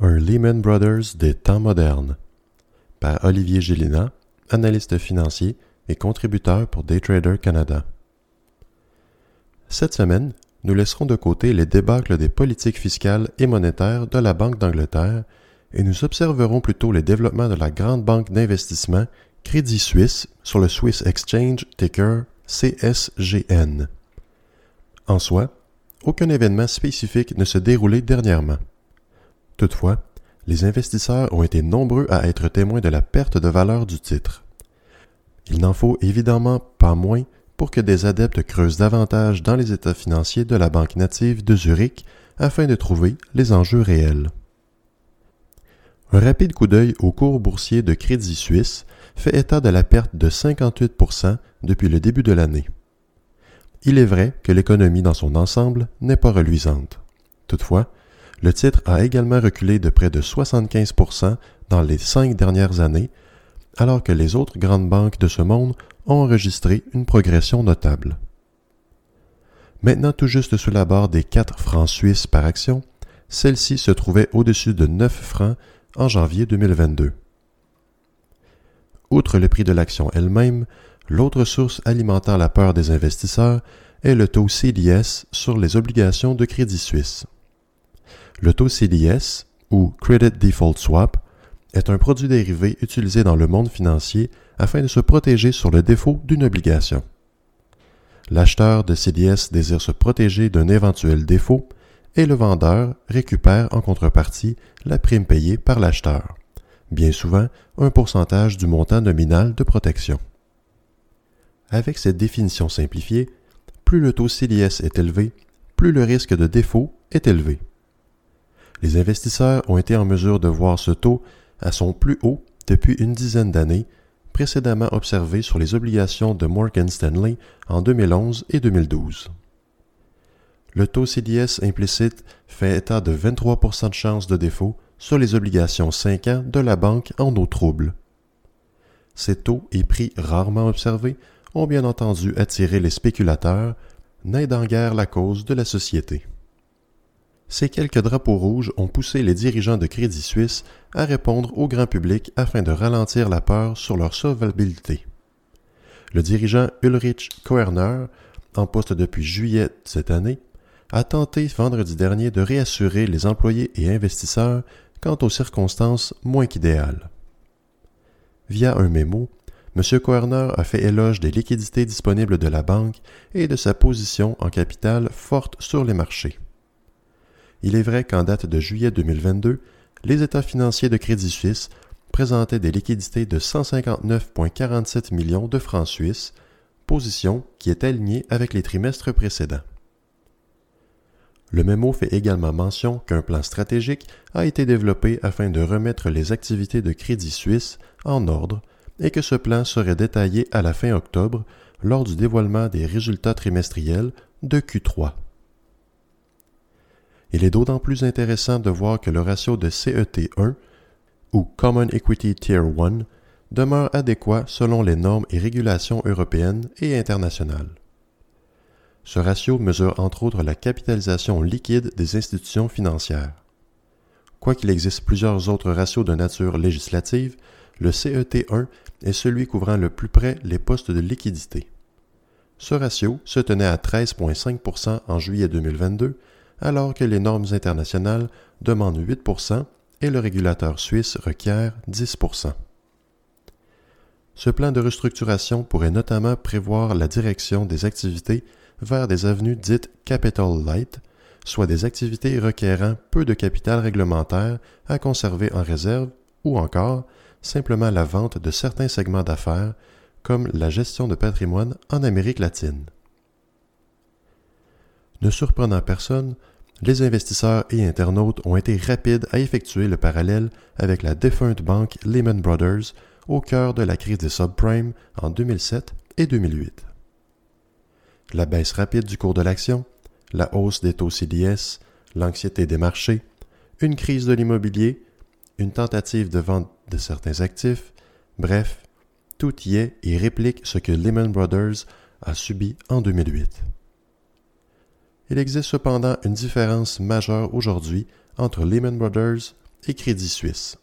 Un Lehman Brothers des temps modernes par Olivier Gélina, analyste financier et contributeur pour Daytrader Canada. Cette semaine, nous laisserons de côté les débâcles des politiques fiscales et monétaires de la Banque d'Angleterre et nous observerons plutôt les développements de la grande banque d'investissement Crédit Suisse sur le Swiss Exchange ticker CSGN. En soi, aucun événement spécifique ne se déroulait dernièrement. Toutefois, les investisseurs ont été nombreux à être témoins de la perte de valeur du titre. Il n'en faut évidemment pas moins pour que des adeptes creusent davantage dans les états financiers de la banque native de Zurich afin de trouver les enjeux réels. Un rapide coup d'œil au cours boursier de Crédit Suisse fait état de la perte de 58% depuis le début de l'année. Il est vrai que l'économie dans son ensemble n'est pas reluisante. Toutefois, le titre a également reculé de près de 75% dans les cinq dernières années, alors que les autres grandes banques de ce monde ont enregistré une progression notable. Maintenant tout juste sous la barre des 4 francs suisses par action, celle-ci se trouvait au-dessus de 9 francs en janvier 2022. Outre le prix de l'action elle-même, l'autre source alimentant la peur des investisseurs est le taux CDS sur les obligations de Crédit Suisse. Le taux CDS, ou Credit Default Swap, est un produit dérivé utilisé dans le monde financier afin de se protéger sur le défaut d'une obligation. L'acheteur de CDS désire se protéger d'un éventuel défaut et le vendeur récupère en contrepartie la prime payée par l'acheteur, bien souvent un pourcentage du montant nominal de protection. Avec cette définition simplifiée, plus le taux CDS est élevé, plus le risque de défaut est élevé. Les investisseurs ont été en mesure de voir ce taux à son plus haut depuis une dizaine d'années, précédemment observé sur les obligations de Morgan Stanley en 2011 et 2012. Le taux CDS implicite fait état de 23% de chance de défaut sur les obligations 5 ans de la banque en eau trouble. Ces taux et prix rarement observés ont bien entendu attiré les spéculateurs, n'aidant guère la cause de la société. Ces quelques drapeaux rouges ont poussé les dirigeants de Crédit Suisse à répondre au grand public afin de ralentir la peur sur leur solvabilité. Le dirigeant Ulrich Koerner, en poste depuis juillet cette année, a tenté vendredi dernier de réassurer les employés et investisseurs quant aux circonstances moins qu'idéales. Via un mémo, M. Koerner a fait éloge des liquidités disponibles de la banque et de sa position en capital forte sur les marchés. Il est vrai qu'en date de juillet 2022, les états financiers de Crédit Suisse présentaient des liquidités de 159,47 millions de francs suisses, position qui est alignée avec les trimestres précédents. Le mémo fait également mention qu'un plan stratégique a été développé afin de remettre les activités de Crédit Suisse en ordre et que ce plan serait détaillé à la fin octobre lors du dévoilement des résultats trimestriels de Q3. Il est d'autant plus intéressant de voir que le ratio de CET1 ou Common Equity Tier 1 demeure adéquat selon les normes et régulations européennes et internationales. Ce ratio mesure entre autres la capitalisation liquide des institutions financières. Quoiqu'il existe plusieurs autres ratios de nature législative, le CET1 est celui couvrant le plus près les postes de liquidité. Ce ratio se tenait à 13,5% en juillet 2022, alors que les normes internationales demandent 8% et le régulateur suisse requiert 10% Ce plan de restructuration pourrait notamment prévoir la direction des activités vers des avenues dites capital light, soit des activités requérant peu de capital réglementaire à conserver en réserve ou encore simplement la vente de certains segments d'affaires, comme la gestion de patrimoine en Amérique latine. Ne surprenant personne, les investisseurs et internautes ont été rapides à effectuer le parallèle avec la défunte banque Lehman Brothers au cœur de la crise des subprimes en 2007 et 2008. La baisse rapide du cours de l'action, la hausse des taux CDS, l'anxiété des marchés, une crise de l'immobilier, une tentative de vente de certains actifs, bref, tout y est et réplique ce que Lehman Brothers a subi en 2008. Il existe cependant une différence majeure aujourd'hui entre Lehman Brothers et Crédit Suisse.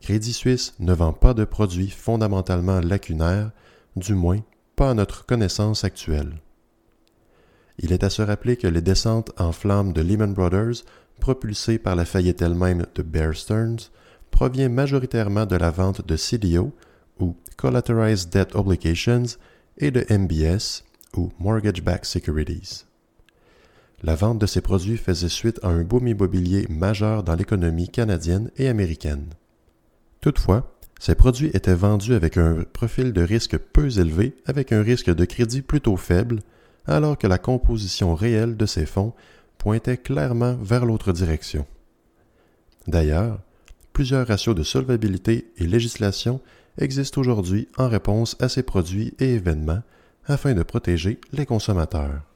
Crédit Suisse ne vend pas de produits fondamentalement lacunaires, du moins pas à notre connaissance actuelle. Il est à se rappeler que les descentes en flammes de Lehman Brothers, propulsées par la faillite elle-même de Bear Stearns, proviennent majoritairement de la vente de CDO ou Collateralized Debt Obligations et de MBS ou Mortgage-Backed Securities. La vente de ces produits faisait suite à un boom immobilier majeur dans l'économie canadienne et américaine. Toutefois, ces produits étaient vendus avec un profil de risque peu élevé, avec un risque de crédit plutôt faible, alors que la composition réelle de ces fonds pointait clairement vers l'autre direction. D'ailleurs, plusieurs ratios de solvabilité et législation existent aujourd'hui en réponse à ces produits et événements afin de protéger les consommateurs.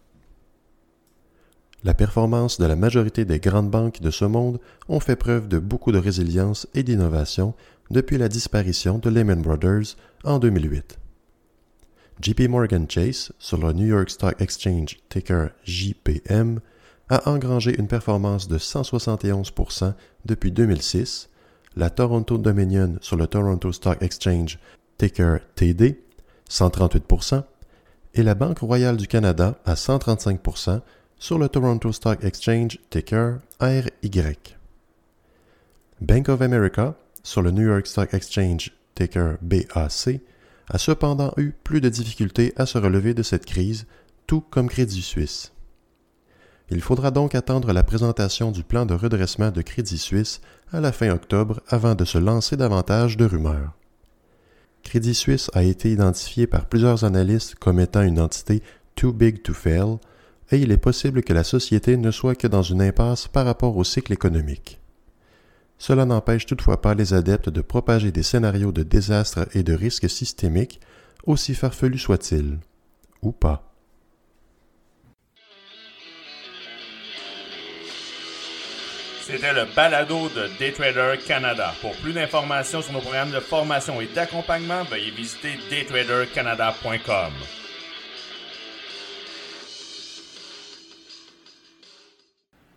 La performance de la majorité des grandes banques de ce monde ont fait preuve de beaucoup de résilience et d'innovation depuis la disparition de Lehman Brothers en 2008. JP Morgan Chase, sur le New York Stock Exchange ticker JPM, a engrangé une performance de 171% depuis 2006, la Toronto Dominion sur le Toronto Stock Exchange ticker TD 138%, et la Banque royale du Canada à 135% sur le Toronto Stock Exchange ticker RY. Bank of America sur le New York Stock Exchange ticker BAC a cependant eu plus de difficultés à se relever de cette crise, tout comme Crédit Suisse. Il faudra donc attendre la présentation du plan de redressement de Crédit Suisse à la fin octobre avant de se lancer davantage de rumeurs. Crédit Suisse a été identifié par plusieurs analystes comme étant une entité too big to fail et il est possible que la société ne soit que dans une impasse par rapport au cycle économique. Cela n'empêche toutefois pas les adeptes de propager des scénarios de désastre et de risques systémiques, aussi farfelus soient-ils, ou pas. C'était le balado de Daytrader Canada. Pour plus d'informations sur nos programmes de formation et d'accompagnement, veuillez visiter daytradercanada.com.